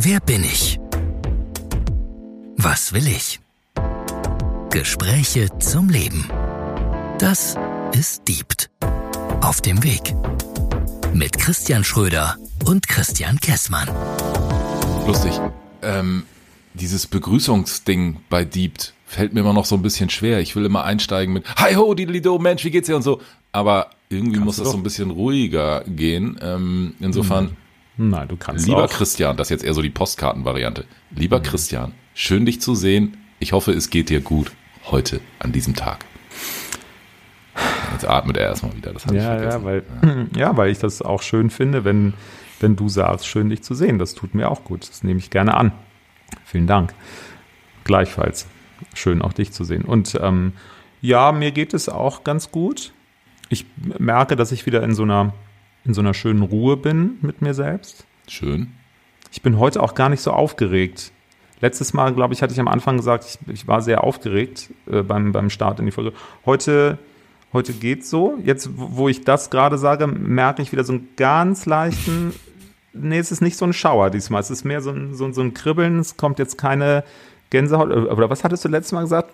Wer bin ich? Was will ich? Gespräche zum Leben. Das ist Diebt. Auf dem Weg. Mit Christian Schröder und Christian Kessmann. Lustig. Ähm, dieses Begrüßungsding bei Diebt fällt mir immer noch so ein bisschen schwer. Ich will immer einsteigen mit Hi ho, Didelido, Mensch, wie geht's dir und so. Aber irgendwie Kannst muss das doch. so ein bisschen ruhiger gehen. Ähm, insofern, Nein, du kannst lieber auch. Christian, das ist jetzt eher so die Postkartenvariante. Mhm. Lieber Christian, schön dich zu sehen. Ich hoffe, es geht dir gut heute an diesem Tag. Jetzt atmet er erstmal wieder, das ich Ja, vergessen. ja, weil, ja, weil ich das auch schön finde, wenn, wenn du sagst, schön dich zu sehen. Das tut mir auch gut. Das nehme ich gerne an. Vielen Dank. Gleichfalls. Schön auch dich zu sehen. Und ähm, ja, mir geht es auch ganz gut. Ich merke, dass ich wieder in so einer, in so einer schönen Ruhe bin mit mir selbst. Schön. Ich bin heute auch gar nicht so aufgeregt. Letztes Mal, glaube ich, hatte ich am Anfang gesagt, ich, ich war sehr aufgeregt äh, beim, beim Start in die Folge. Heute, heute geht's so. Jetzt, wo ich das gerade sage, merke ich wieder so einen ganz leichten. Nee, es ist nicht so ein Schauer diesmal. Es ist mehr so ein, so, ein- so ein Kribbeln. Es kommt jetzt keine Gänsehaut. Äh, Oder was hattest du letztes Mal gesagt?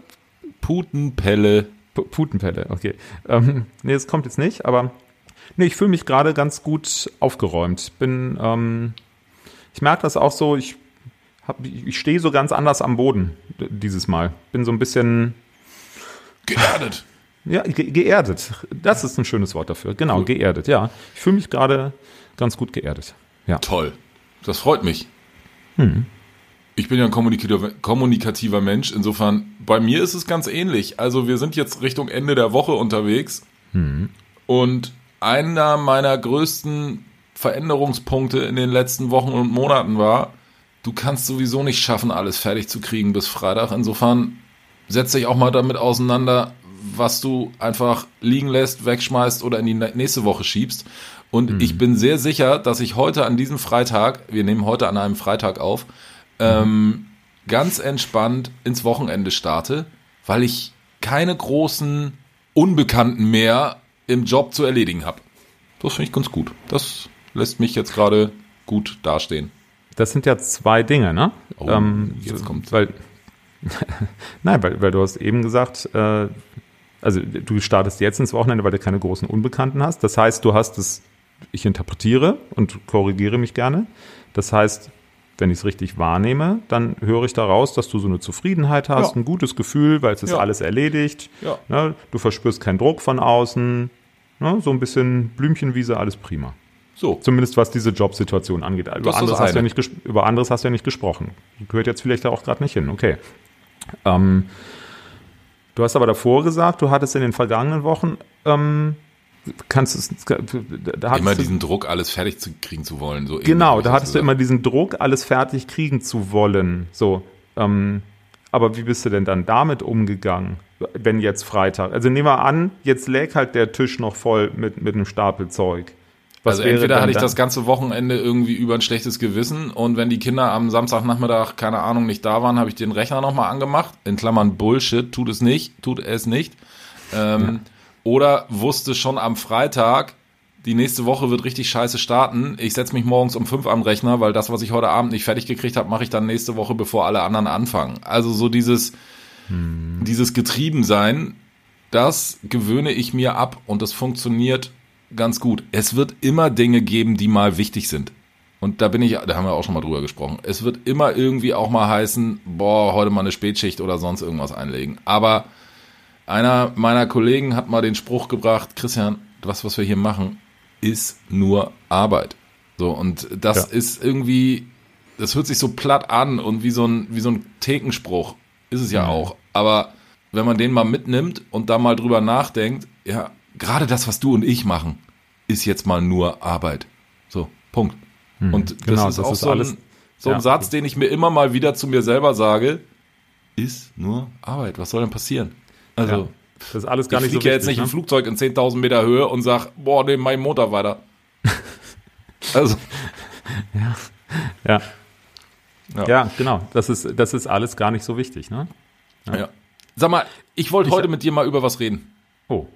Putenpelle. P- Putenpelle, okay. Ähm, nee, es kommt jetzt nicht, aber nee, ich fühle mich gerade ganz gut aufgeräumt. Bin, ähm, ich merke das auch so, ich, hab, ich stehe so ganz anders am Boden dieses Mal. Bin so ein bisschen, Geerdet. ja, ge geerdet. Das ist ein schönes Wort dafür. Genau, Cool. geerdet, ja. Ich fühle mich gerade ganz gut geerdet. Ja. Toll. Das freut mich. Hm. Ich bin ja ein kommunikativer, kommunikativer Mensch. Insofern, bei mir ist es ganz ähnlich. Also wir sind jetzt Richtung Ende der Woche unterwegs. Hm. Und einer meiner größten Veränderungspunkte in den letzten Wochen und Monaten war, du kannst sowieso nicht schaffen, alles fertig zu kriegen bis Freitag. Insofern setz dich auch mal damit auseinander, was du einfach liegen lässt, wegschmeißt oder in die nächste Woche schiebst. Und ich bin sehr sicher, dass ich heute an diesem Freitag, wir nehmen heute an einem Freitag auf, ähm, ganz entspannt ins Wochenende starte, weil ich keine großen Unbekannten mehr im Job zu erledigen habe. Das finde ich ganz gut. Das lässt mich jetzt gerade gut dastehen. Das sind ja zwei Dinge, ne? Oh, jetzt kommt's. Weil, nein, weil, weil du hast eben gesagt, äh, also du startest jetzt ins Wochenende, weil du keine großen Unbekannten hast. Das heißt, du hast es, ich interpretiere und korrigiere mich gerne. Das heißt, wenn ich es richtig wahrnehme, dann höre ich daraus, dass du so eine Zufriedenheit hast, Ja. ein gutes Gefühl, weil es ist Ja. alles erledigt. Ja. Ne? Du verspürst keinen Druck von außen. Ne? So ein bisschen Blümchenwiese, alles prima. So. Zumindest was diese Jobsituation angeht. Über anderes, hast du ja nicht über anderes hast du ja nicht gesprochen. Gehört jetzt vielleicht auch gerade nicht hin. Okay. Ähm, du hast aber davor gesagt, du hattest in den vergangenen Wochen, ähm, kannst es, da hattest Immer du, diesen Druck, alles fertig zu kriegen zu wollen. So genau, da hattest du immer diesen Druck, alles fertig kriegen zu wollen. So, ähm, aber wie bist du denn dann damit umgegangen, wenn jetzt Freitag? Also nehmen wir an, jetzt läg halt der Tisch noch voll mit, mit einem Stapel Zeug. Was also entweder hatte ich das ganze Wochenende irgendwie über ein schlechtes Gewissen und wenn die Kinder am Samstagnachmittag, keine Ahnung, nicht da waren, habe ich den Rechner nochmal angemacht. In Klammern Bullshit, tut es nicht, tut es nicht. Ähm, Oder wusste schon am Freitag, die nächste Woche wird richtig scheiße starten. Ich setze mich morgens um fünf am Rechner, weil das, was ich heute Abend nicht fertig gekriegt habe, mache ich dann nächste Woche, bevor alle anderen anfangen. Also so dieses, dieses Getriebensein, das gewöhne ich mir ab und das funktioniert ganz gut. Es wird immer Dinge geben, die mal wichtig sind. Und da bin ich, da haben wir auch schon mal drüber gesprochen. Es wird immer irgendwie auch mal heißen, boah, heute mal eine Spätschicht oder sonst irgendwas einlegen. Aber einer meiner Kollegen hat mal den Spruch gebracht, Christian, das, was wir hier machen, ist nur Arbeit. So, und das Ja. ist irgendwie, das hört sich so platt an und wie so ein, wie so ein Thekenspruch. Ist es ja auch. Aber wenn man den mal mitnimmt und da mal drüber nachdenkt, ja, gerade das, was du und ich machen, ist jetzt mal nur Arbeit. So, Punkt. Und das genau, ist das auch ist so, alles- ein, so ein ja. Satz, den ich mir immer mal wieder zu mir selber sage, ist nur Arbeit. Was soll denn passieren? Also, Ja. Das ist alles gar ich nicht so fliege ja jetzt wichtig, nicht im ne? Flugzeug in 10.000 Meter Höhe und sag, boah, nehm meinen Motor weiter. also, Ja. Ja. ja, genau. Das ist, das ist alles gar nicht so wichtig, ne? ja. Sag mal, ich wollte Ich- heute mit dir mal über was reden. Oh.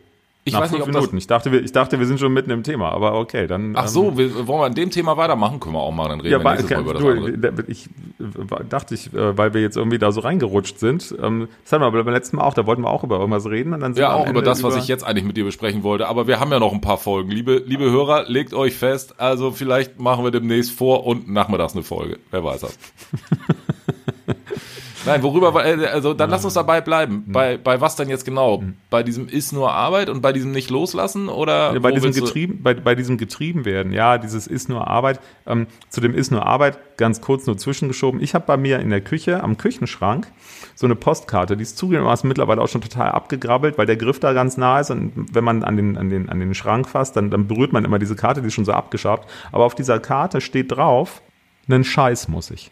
Ich Nach weiß nicht, fünf ob das- Minuten. Ich dachte, wir, ich dachte, wir sind schon mitten im Thema, aber okay, dann. Ach ähm, so, wir, wollen wir an dem Thema weitermachen? Können wir auch mal, dann reden Ja, wir nächstes Mal über das du, ich äh, dachte ich, äh, weil wir jetzt irgendwie da so reingerutscht sind. Ähm, das hatten wir aber beim letzten Mal auch, da wollten wir auch über irgendwas reden und dann sind Ja, auch über das, was ich jetzt eigentlich mit dir besprechen wollte. Aber wir haben ja noch ein paar Folgen. Liebe, liebe Hörer, legt euch fest. Also vielleicht machen wir demnächst vor und nachmittags eine Folge. Wer weiß das. Nein, worüber, also dann lass uns dabei bleiben. Mhm. Bei, bei was denn jetzt genau? Bei diesem ist nur Arbeit und bei diesem nicht loslassen oder? Ja, bei diesem getrieben, bei, bei diesem getrieben werden, ja, dieses ist nur Arbeit. Ähm, zu dem ist nur Arbeit, ganz kurz nur zwischengeschoben. Ich habe bei mir in der Küche, am Küchenschrank, so eine Postkarte, die ist zugegebenermaßen mittlerweile auch schon total abgegrabbelt, weil der Griff da ganz nah ist und wenn man an den, an den, an den Schrank fasst, dann, dann berührt man immer diese Karte, die ist schon so abgeschabt. Aber auf dieser Karte steht drauf, einen Scheiß muss ich.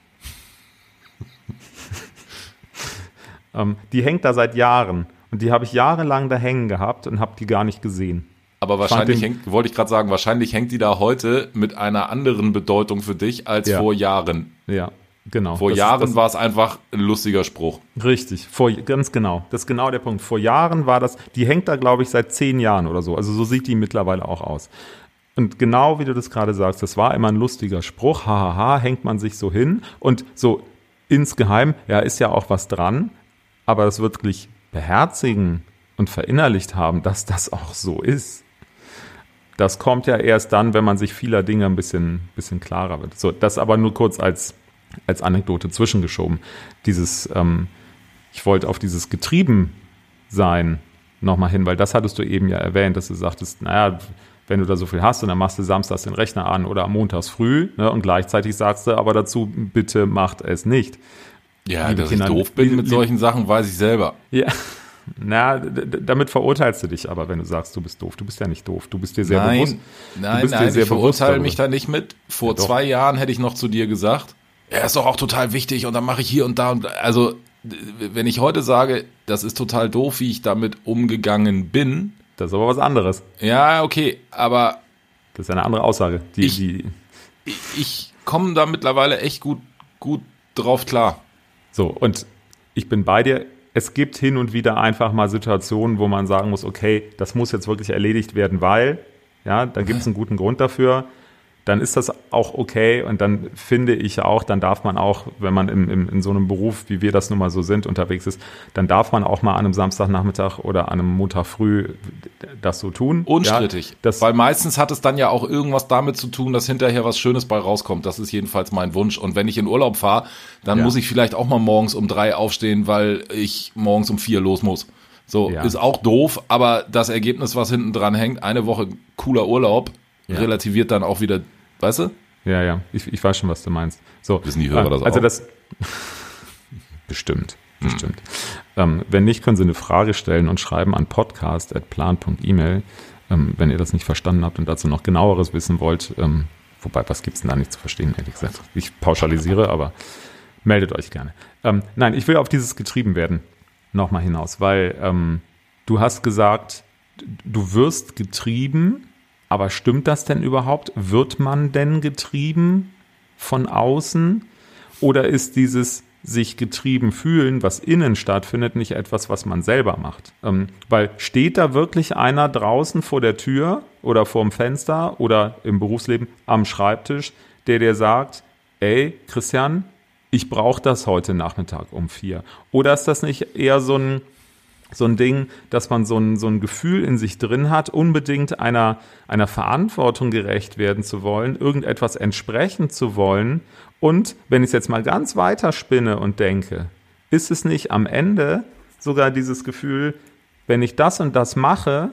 Ähm, die hängt da seit Jahren und die habe ich jahrelang da hängen gehabt und habe die gar nicht gesehen. Aber wahrscheinlich hängt, wollte ich gerade sagen, wahrscheinlich hängt die da heute mit einer anderen Bedeutung für dich als Ja. vor Jahren. Ja, genau. Vor Das ist- Jahren das, war es einfach ein lustiger Spruch. Richtig, vor, ganz genau. Das ist genau der Punkt. Vor Jahren war das, die hängt da, glaube ich, seit zehn Jahren oder so. Also so sieht die mittlerweile auch aus. Und genau wie du das gerade sagst, das war immer ein lustiger Spruch. Hahaha, hängt man sich so hin. Und so insgeheim, ja, ist ja auch was dran. Aber das wirklich beherzigen und verinnerlicht haben, dass das auch so ist. Das kommt ja erst dann, wenn man sich vieler Dinge ein bisschen, bisschen klarer wird. So, das aber nur kurz als, als Anekdote zwischengeschoben. Dieses, ähm, ich wollte auf dieses Getriebensein nochmal hin, weil das hattest du eben ja erwähnt, dass du sagtest, naja, wenn du da so viel hast und dann machst du samstags den Rechner an oder montags früh ne, und gleichzeitig sagst du aber dazu, bitte macht es nicht. Ja, dass Kinder, ich doof bin liebe- mit solchen Sachen, weiß ich selber. Ja. Na, damit verurteilst du dich aber, wenn du sagst, du bist doof. Du bist ja nicht doof. Du bist dir sehr nein, bewusst. nein, nein, ich verurteile mich da nicht mit. Vor Ja, zwei Jahren hätte ich noch zu dir gesagt, er ist doch auch total wichtig und dann mache ich hier und da und also wenn ich heute sage, das ist total doof, wie ich damit umgegangen bin, Das ist aber was anderes. ja, okay, aber Das ist eine andere Aussage. Die, Ich- die, ich, ich komme da mittlerweile echt gut, gut drauf klar. So, und ich bin bei dir. Es gibt hin und wieder einfach mal Situationen, wo man sagen muss, okay, das muss jetzt wirklich erledigt werden, weil, ja, da gibt es einen guten Grund dafür. Dann ist das auch okay und dann finde ich auch, dann darf man auch, wenn man im, im, in so einem Beruf, wie wir das nun mal so sind, unterwegs ist, dann darf man auch mal an einem Samstagnachmittag oder an einem Montag früh das so tun. Unstrittig. Ja, das, Weil meistens hat es dann ja auch irgendwas damit zu tun, dass hinterher was Schönes bei rauskommt. Das ist jedenfalls mein Wunsch. Und wenn ich in Urlaub fahre, dann Ja. muss ich vielleicht auch mal morgens um drei aufstehen, weil ich morgens um vier los muss. So, Ja. ist auch doof, aber das Ergebnis, was hinten dran hängt, eine Woche cooler Urlaub, Ja. relativiert dann auch wieder, weißt du? Ja, ja, ich, ich weiß schon, was du meinst. So, Wissen die Hörer äh, das also auch? das bestimmt, bestimmt. Ähm, wenn nicht, können Sie eine Frage stellen und schreiben an podcast@plan.email, ähm, wenn ihr das nicht verstanden habt und dazu noch genaueres wissen wollt. Ähm, wobei, was gibt's denn da nicht zu verstehen, ehrlich gesagt? Ich pauschalisiere, aber meldet euch gerne. Ähm, nein, ich will auf dieses getrieben werden nochmal hinaus, weil ähm, du hast gesagt, du wirst getrieben, aber stimmt das denn überhaupt? Wird man denn getrieben von außen? Oder ist dieses sich getrieben fühlen, was innen stattfindet, nicht etwas, was man selber macht? Ähm, weil steht da wirklich einer draußen vor der Tür oder vorm Fenster oder im Berufsleben am Schreibtisch, der dir sagt, ey, Christian, ich brauche das heute Nachmittag um vier? Oder ist das nicht eher so ein, so ein Ding, dass man so ein, so ein Gefühl in sich drin hat, unbedingt einer, einer Verantwortung gerecht werden zu wollen, irgendetwas entsprechen zu wollen. Und wenn ich es jetzt mal ganz weiter spinne und denke, ist es nicht am Ende sogar dieses Gefühl, wenn ich das und das mache,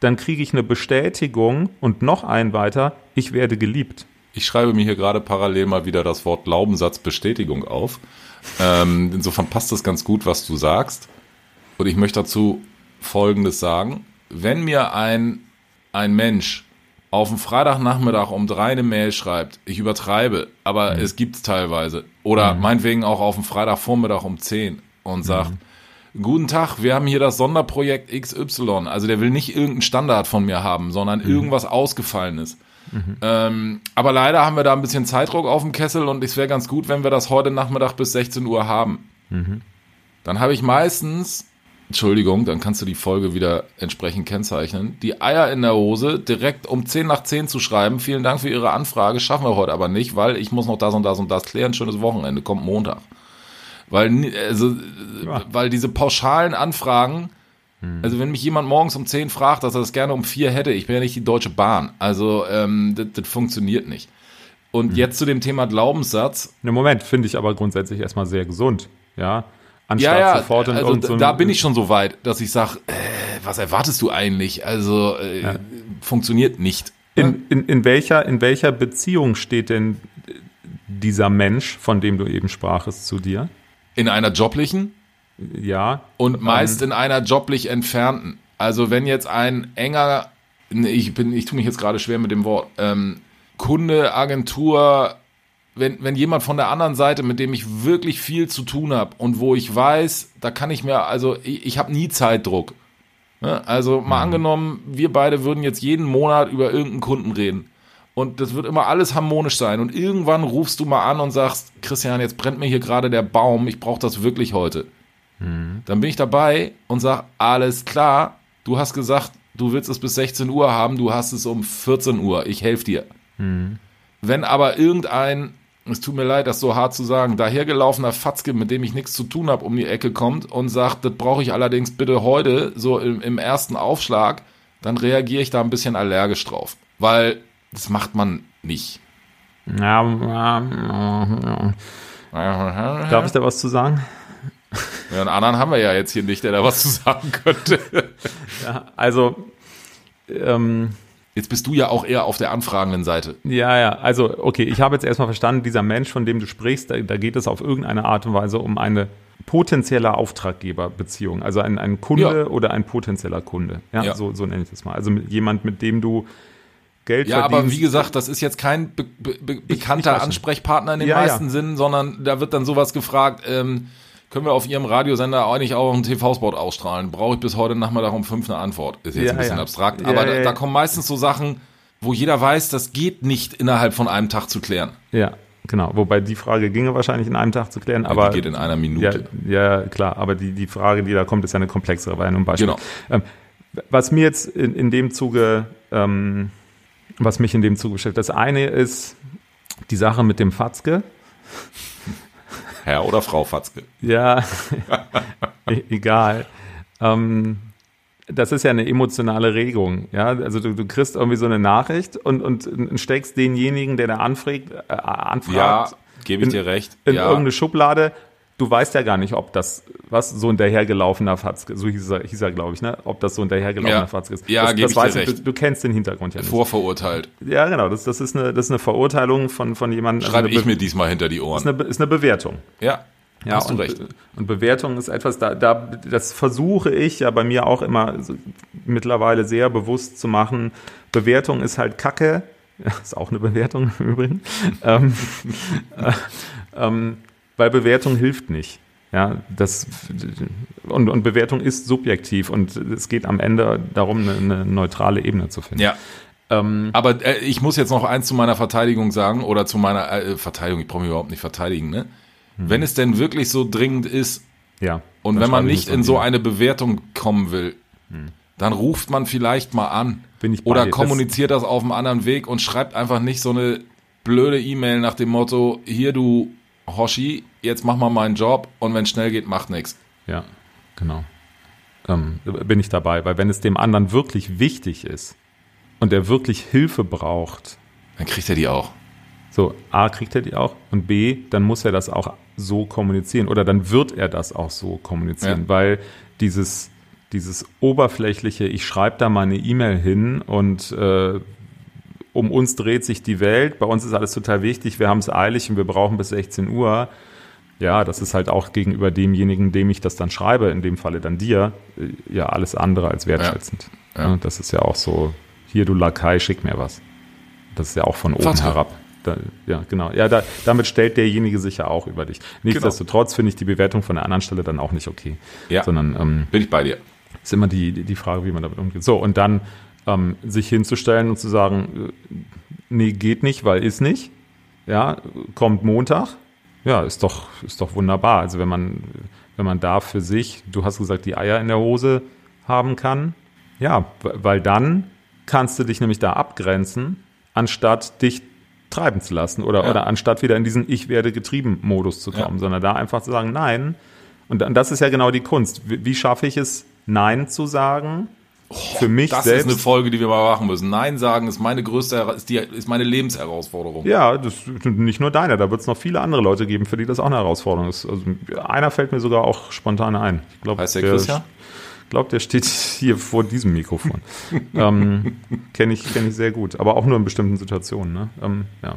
dann kriege ich eine Bestätigung und noch ein weiter, ich werde geliebt. Ich schreibe mir hier gerade parallel mal wieder das Wort Glaubenssatz Bestätigung auf. Ähm, insofern passt das ganz gut, was du sagst. Und ich möchte dazu Folgendes sagen. Wenn mir ein, ein Mensch auf dem Freitagnachmittag um drei eine Mail schreibt, ich übertreibe, aber es gibt's teilweise, oder meinetwegen auch auf dem Freitagvormittag um 10 und sagt, Guten Tag, wir haben hier das Sonderprojekt XY. Also der will nicht irgendeinen Standard von mir haben, sondern irgendwas Ausgefallenes. Ähm, aber leider haben wir da ein bisschen Zeitdruck auf dem Kessel und es wäre ganz gut, wenn wir das heute Nachmittag bis 16 Uhr haben. Dann habe ich meistens Entschuldigung, dann kannst du die Folge wieder entsprechend kennzeichnen. Die Eier in der Hose direkt um 10 nach 10 zu schreiben. Vielen Dank für Ihre Anfrage. Schaffen wir heute aber nicht, weil ich muss noch das und das und das klären. Schönes Wochenende, kommt Montag. Weil, also, Ja. weil diese pauschalen Anfragen, also wenn mich jemand morgens um 10 fragt, dass er das gerne um 4 hätte, ich bin ja nicht die Deutsche Bahn. Also, ähm, das, das funktioniert nicht. Und jetzt zu dem Thema Glaubenssatz. Im Moment finde ich aber grundsätzlich erstmal sehr gesund. Ja. Anstatt Ja, ja, sofort in also so da bin ich schon so weit, dass ich sage, äh, was erwartest du eigentlich? Also äh, funktioniert nicht. In, in, in, welcher, in welcher Beziehung steht denn dieser Mensch, von dem du eben sprachest, zu dir? In einer joblichen Ja. und meist in einer joblich entfernten. Also wenn jetzt ein enger, ich bin, ich tue mich jetzt gerade schwer mit dem Wort, ähm, Kunde, Agentur, wenn, wenn jemand von der anderen Seite, mit dem ich wirklich viel zu tun habe und wo ich weiß, da kann ich mir, also ich, ich habe nie Zeitdruck. Ne? Also mal angenommen, wir beide würden jetzt jeden Monat über irgendeinen Kunden reden. Und das wird immer alles harmonisch sein. Und irgendwann rufst du mal an und sagst, Christian, jetzt brennt mir hier gerade der Baum, ich brauche das wirklich heute. Dann bin ich dabei und sag, alles klar, du hast gesagt, du willst es bis 16 Uhr haben, du hast es um 14 Uhr, ich helfe dir. Wenn aber irgendein, es tut mir leid, das so hart zu sagen, dahergelaufener Fatzke, mit dem ich nichts zu tun habe, um die Ecke kommt und sagt, das brauche ich allerdings bitte heute, so im, im ersten Aufschlag, dann reagiere ich da ein bisschen allergisch drauf. Weil das macht man nicht. Ja, ja, ja. Darf ich da was zu sagen? Ja, einen anderen haben wir ja jetzt hier nicht, der da was zu sagen könnte. Ja, also, ähm, Jetzt bist du ja auch eher auf der anfragenden Seite. ja, ja, also, okay, ich habe jetzt erstmal verstanden, dieser Mensch, von dem du sprichst, da, da geht es auf irgendeine Art und Weise um eine potenzielle Auftraggeberbeziehung, also ein, ein Kunde Ja. oder ein potenzieller Kunde. Ja, Ja. So, so nenne ich das mal. Also mit jemand, mit dem du Geld Ja, verdienst. aber wie gesagt, das ist jetzt kein be be be bekannter weiß schon. Ansprechpartner in den ja. meisten Sinnen, sondern da wird dann sowas gefragt, ähm, können wir auf Ihrem Radiosender eigentlich auch einen TV-Spot ausstrahlen? Brauche ich bis heute Nachmittag um fünf eine Antwort. Ist jetzt Ja, ein bisschen ja. abstrakt, Ja, aber ja, da, ja. da kommen meistens so Sachen, wo jeder weiß, das geht nicht innerhalb von einem Tag zu klären. Ja, genau. Wobei die Frage ginge wahrscheinlich in einem Tag zu klären, aber die geht in einer ja, Minute. ja, klar, aber die, die Frage, die da kommt, ist ja eine komplexere, war ja nur ein Beispiel. Genau. Ähm, was mir jetzt in, in dem Zuge, ähm, was mich in dem Zuge beschäftigt, das eine ist die Sache mit dem Fatzke. Herr oder Frau Fatzke. Ja, e- egal. Ähm, das ist ja eine emotionale Regung. Ja, also du, du kriegst irgendwie so eine Nachricht und, und steckst denjenigen, der da anfragt, äh, anfragt Ja, gebe ich in- dir recht. in ja. irgendeine Schublade. Du weißt ja gar nicht, ob das, was so ein dahergelaufener Fatzke, so hieß er, hieß er glaube ich, ne? Ob das so ein dahergelaufener Ja. Fatzke ist. Ja, das, das ich dir weißt du, recht. Du, du kennst den Hintergrund ja nicht. Vorverurteilt. Ja, genau. Das, das, ist eine, das ist eine Verurteilung von, von jemandem. also Schreibe eine ich mir diesmal hinter die Ohren. ist eine, ist eine Bewertung. Ja, Ja, hast du und, recht. Und Bewertung ist etwas, da, da, das versuche ich ja bei mir auch immer so mittlerweile sehr bewusst zu machen. Bewertung ist halt Kacke. Ist auch eine Bewertung im Übrigen. ähm, äh, ähm, weil Bewertung hilft nicht. Ja, das und, und Bewertung ist subjektiv und es geht am Ende darum, eine, eine neutrale Ebene zu finden. Ja. Ähm, Aber äh, ich muss jetzt noch eins zu meiner Verteidigung sagen oder zu meiner äh, Verteidigung, ich brauche mich überhaupt nicht verteidigen, ne? Wenn es denn wirklich so dringend ist ja. und wenn man nicht in so eine Bewertung kommen will, dann ruft man vielleicht mal an oder dir. Das- kommuniziert das auf einem anderen Weg und schreibt einfach nicht so eine blöde E-Mail nach dem Motto, hier du Hoshi, jetzt mach mal meinen Job und wenn schnell geht, macht nichts. Ja, genau. Ähm, bin ich dabei, weil wenn es dem anderen wirklich wichtig ist und er wirklich Hilfe braucht, Dann kriegt er die auch. so A, kriegt er die auch und B, dann muss er das auch so kommunizieren oder dann wird er das auch so kommunizieren, Ja. weil dieses, dieses oberflächliche, ich schreibe da mal eine E-Mail hin und äh, um uns dreht sich die Welt, bei uns ist alles total wichtig, wir haben es eilig und wir brauchen bis 16 Uhr. Ja, das ist halt auch gegenüber demjenigen, dem ich das dann schreibe, in dem Falle dann dir, äh, ja alles andere als wertschätzend. Ja. Ja, das ist ja auch so, hier du Lakai, schick mir was. Das ist ja auch von oben Vater. herab. Da, ja, genau. Ja, da, damit stellt derjenige sich ja auch über dich. Nichtsdestotrotz finde ich die Bewertung von der anderen Stelle dann auch nicht okay. Ja. Sondern ähm, Bin ich bei dir. ist immer die, die Frage, wie man damit umgeht. So, und dann ähm, sich hinzustellen und zu sagen, äh, nee, geht nicht, weil ist nicht. Ja, kommt Montag. Ja, ist doch, ist doch wunderbar. Also wenn man, wenn man da für sich, du hast gesagt, die Eier in der Hose haben kann, ja, weil dann kannst du dich nämlich da abgrenzen, anstatt dich treiben zu lassen oder, ja. oder anstatt wieder in diesen Ich werde getrieben Modus zu kommen, ja. sondern da einfach zu sagen, nein. Und, und das ist ja genau die Kunst. Wie, wie schaffe ich es, Nein zu sagen? Oh, für mich das selbst. Das ist eine Folge, die wir mal machen müssen. Nein sagen ist meine größte, ist, die, ist meine Lebensherausforderung. Ja, das ist nicht nur deine, da wird es noch viele andere Leute geben, für die das auch eine Herausforderung ist. Also einer fällt mir sogar auch spontan ein. Ich glaub, heißt der, der Christian? Ich glaube, der steht hier vor diesem Mikrofon. ähm, Kenne ich, kenn ich sehr gut, aber auch nur in bestimmten Situationen. Ne? Ähm, ja.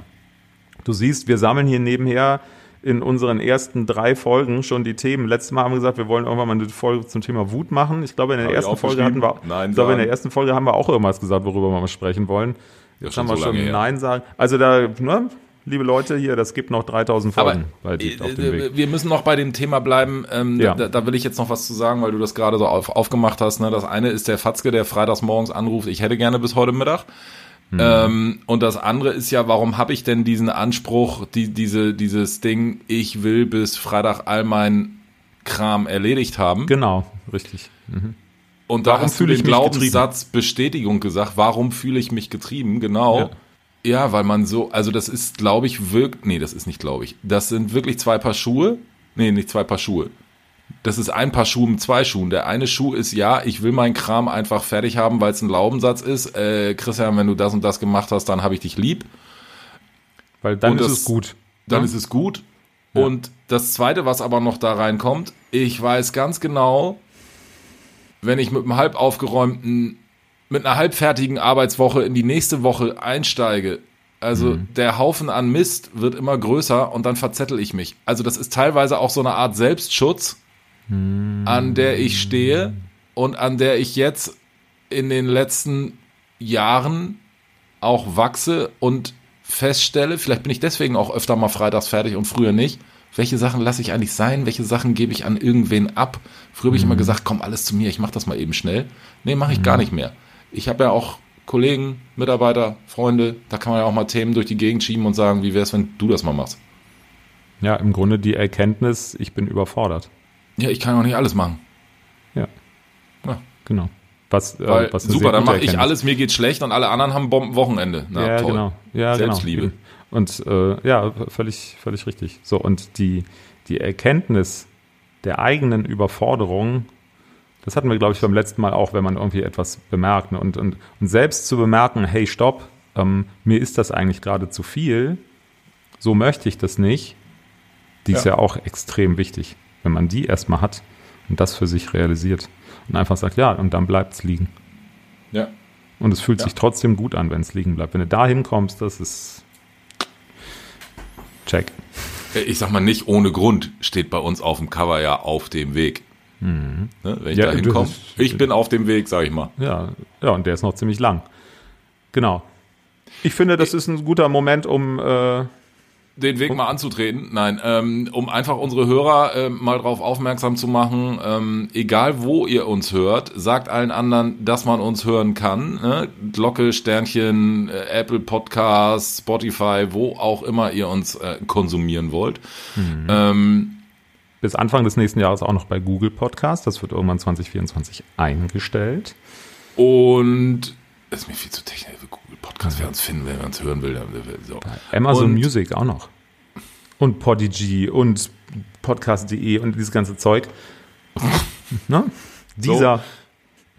Du siehst, wir sammeln hier nebenher in unseren ersten drei Folgen schon die Themen. Letztes Mal haben wir gesagt, wir wollen irgendwann mal eine Folge zum Thema Wut machen. Ich glaube, in der Hab ersten Folge hatten wir, Nein glaube, in der ersten Folge haben wir auch irgendwas gesagt, worüber wir mal sprechen wollen. Jetzt haben wir so schon Nein sagen. Also da, ne, liebe Leute hier, das gibt noch 3000 Folgen Aber, auf dem Weg. Wir müssen noch bei dem Thema bleiben. Ähm, ja. da, da, will ich jetzt noch was zu sagen, weil du das gerade so auf, aufgemacht hast. Ne? Das eine ist der Fatzke, der freitags morgens anruft, ich hätte gerne bis heute Mittag. Mhm. Ähm, und das andere ist ja, warum habe ich denn diesen Anspruch, die, diese, dieses Ding, ich will bis Freitag all mein Kram erledigt haben. Genau, richtig. Mhm. Und da hast du den Glaubenssatz Bestätigung gesagt, warum fühle ich mich getrieben? Genau. Ja. ja. weil man so, also das ist, glaube ich, wirklich, nee, das ist nicht, glaube ich. Das sind wirklich zwei Paar Schuhe. Nee, nicht zwei Paar Schuhe das ist ein Paar Schuhe mit zwei Schuhen. Der eine Schuh ist, ja, ich will meinen Kram einfach fertig haben, weil es ein Glaubensatz ist. Äh, Christian, wenn du das und das gemacht hast, dann habe ich dich lieb. Weil dann und ist das, es gut. Dann ja? ist es gut. Ja. Und das Zweite, was aber noch da reinkommt, ich weiß ganz genau, wenn ich mit einem halb aufgeräumten, mit einer halbfertigen Arbeitswoche in die nächste Woche einsteige, also mhm. der Haufen an Mist wird immer größer und dann verzettel ich mich. Also das ist teilweise auch so eine Art Selbstschutz, an der ich stehe und an der ich jetzt in den letzten Jahren auch wachse und feststelle, vielleicht bin ich deswegen auch öfter mal freitags fertig und früher nicht, welche Sachen lasse ich eigentlich sein, welche Sachen gebe ich an irgendwen ab. Früher habe ich immer mhm. gesagt, komm alles zu mir, ich mache das mal eben schnell. Nee, mache ich mhm. gar nicht mehr. Ich habe ja auch Kollegen, Mitarbeiter, Freunde, da kann man ja auch mal Themen durch die Gegend schieben und sagen, wie wäre es, wenn du das mal machst. Ja, im Grunde die Erkenntnis, ich bin überfordert. Ja, ich kann auch nicht alles machen. Ja. ja. Genau. Was, äh, Weil, was super, dann mache ich alles, mir geht schlecht und alle anderen haben Bombenwochenende. Na, ja, toll. genau. Ja, genau. Selbstliebe. Genau. Und äh, ja, völlig, völlig richtig. So, und die, die Erkenntnis der eigenen Überforderung, das hatten wir, glaube ich, beim letzten Mal auch, wenn man irgendwie etwas bemerkt. Ne? Und, und, und selbst zu bemerken, hey, stopp, ähm, mir ist das eigentlich gerade zu viel, so möchte ich das nicht, die ja. ist ja auch extrem wichtig wenn man die erstmal hat und das für sich realisiert und einfach sagt, ja, und dann bleibt es liegen. Ja. Und es fühlt ja. sich trotzdem gut an, wenn es liegen bleibt. Wenn du da hinkommst, das ist check. Ich sag mal, nicht ohne Grund steht bei uns auf dem Cover ja auf dem Weg. Mhm. Ne, wenn ich ja, da hinkomme. Ich bin auf dem Weg, sag ich mal. Ja, ja, und der ist noch ziemlich lang. Genau. Ich finde, das ist ein guter Moment, um äh, den Weg mal anzutreten. Nein, ähm, um einfach unsere Hörer äh, mal darauf aufmerksam zu machen, ähm, egal wo ihr uns hört, sagt allen anderen, dass man uns hören kann. Ne? Glocke, Sternchen, äh, Apple Podcasts, Spotify, wo auch immer ihr uns äh, konsumieren wollt. Mhm. Ähm, Bis Anfang des nächsten Jahres auch noch bei Google Podcast. Das wird irgendwann 2024 eingestellt. Und ist mir viel zu technisch. Google Podcast, wer uns finden, wer uns hören will. So. Amazon und, Music auch noch. Und Podigy und Podcast.de und dieses ganze Zeug. ne? Dieser. So.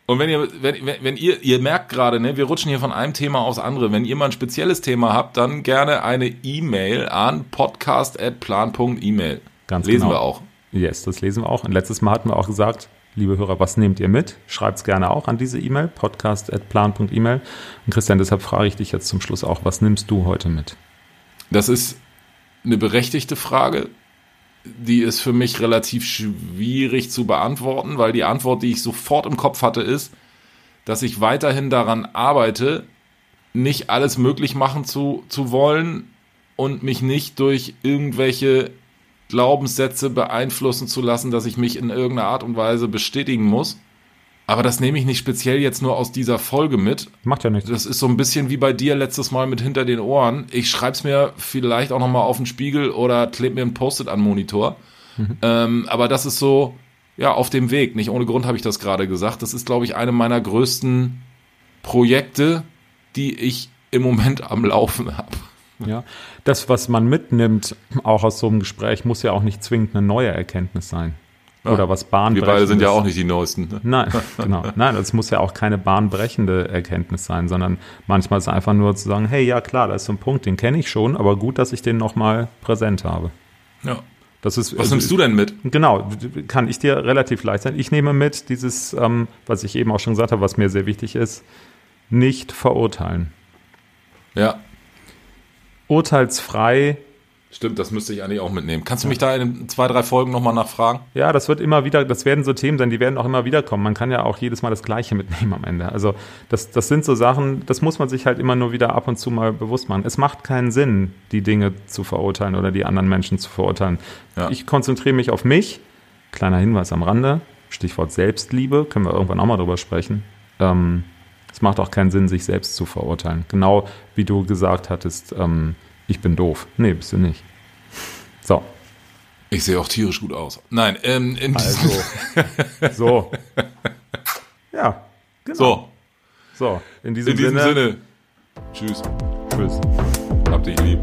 Und wenn ihr, wenn, wenn ihr, ihr merkt gerade, ne, wir rutschen hier von einem Thema aufs andere. Wenn ihr mal ein spezielles Thema habt, dann gerne eine E-Mail an podcast.plan.email. Ganz lesen genau. wir auch. Yes, das lesen wir auch. Und letztes Mal hatten wir auch gesagt, liebe Hörer, was nehmt ihr mit? Schreibt es gerne auch an diese E-Mail, podcast.plan.email. Und Christian, deshalb frage ich dich jetzt zum Schluss auch, was nimmst du heute mit? Das ist eine berechtigte Frage. Die ist für mich relativ schwierig zu beantworten, weil die Antwort, die ich sofort im Kopf hatte, ist, dass ich weiterhin daran arbeite, nicht alles möglich machen zu, zu wollen und mich nicht durch irgendwelche Glaubenssätze beeinflussen zu lassen, dass ich mich in irgendeiner Art und Weise bestätigen muss. Aber das nehme ich nicht speziell jetzt nur aus dieser Folge mit. Macht ja nichts. Das ist so ein bisschen wie bei dir letztes Mal mit hinter den Ohren. Ich schreib's mir vielleicht auch nochmal auf den Spiegel oder klebe mir ein Post-it an den Monitor. Mhm. Ähm, aber das ist so, ja, auf dem Weg. Nicht ohne Grund habe ich das gerade gesagt. Das ist, glaube ich, eine meiner größten Projekte, die ich im Moment am Laufen habe. Ja, das, was man mitnimmt, auch aus so einem Gespräch, muss ja auch nicht zwingend eine neue Erkenntnis sein. Ja. Oder was bahnbrechendes. Wir beide sind ja auch nicht die Neuesten. Ne? Nein, genau. Nein, das muss ja auch keine bahnbrechende Erkenntnis sein, sondern manchmal ist es einfach nur zu sagen, hey, ja klar, da ist so ein Punkt, den kenne ich schon, aber gut, dass ich den nochmal präsent habe. Ja. Das ist, was nimmst du denn mit? Genau, kann ich dir relativ leicht sein. Ich nehme mit dieses, ähm, was ich eben auch schon gesagt habe, was mir sehr wichtig ist, nicht verurteilen. Ja. Urteilsfrei. Stimmt, das müsste ich eigentlich auch mitnehmen. Kannst du mich da in zwei, drei Folgen nochmal nachfragen? Ja, das wird immer wieder, das werden so Themen sein, die werden auch immer wieder kommen. Man kann ja auch jedes Mal das Gleiche mitnehmen am Ende. Also das, das sind so Sachen, das muss man sich halt immer nur wieder ab und zu mal bewusst machen. Es macht keinen Sinn, die Dinge zu verurteilen oder die anderen Menschen zu verurteilen. Ja. Ich konzentriere mich auf mich. Kleiner Hinweis am Rande, Stichwort Selbstliebe, können wir irgendwann auch mal drüber sprechen. Ähm, es macht auch keinen Sinn, sich selbst zu verurteilen. Genau wie du gesagt hattest, ähm, ich bin doof. Nee, bist du nicht. So. Ich sehe auch tierisch gut aus. Nein, ähm, in also. so. Ja, genau. So. So, in diesem, in diesem Sinne. Sinne. Tschüss. Tschüss. Hab dich lieb.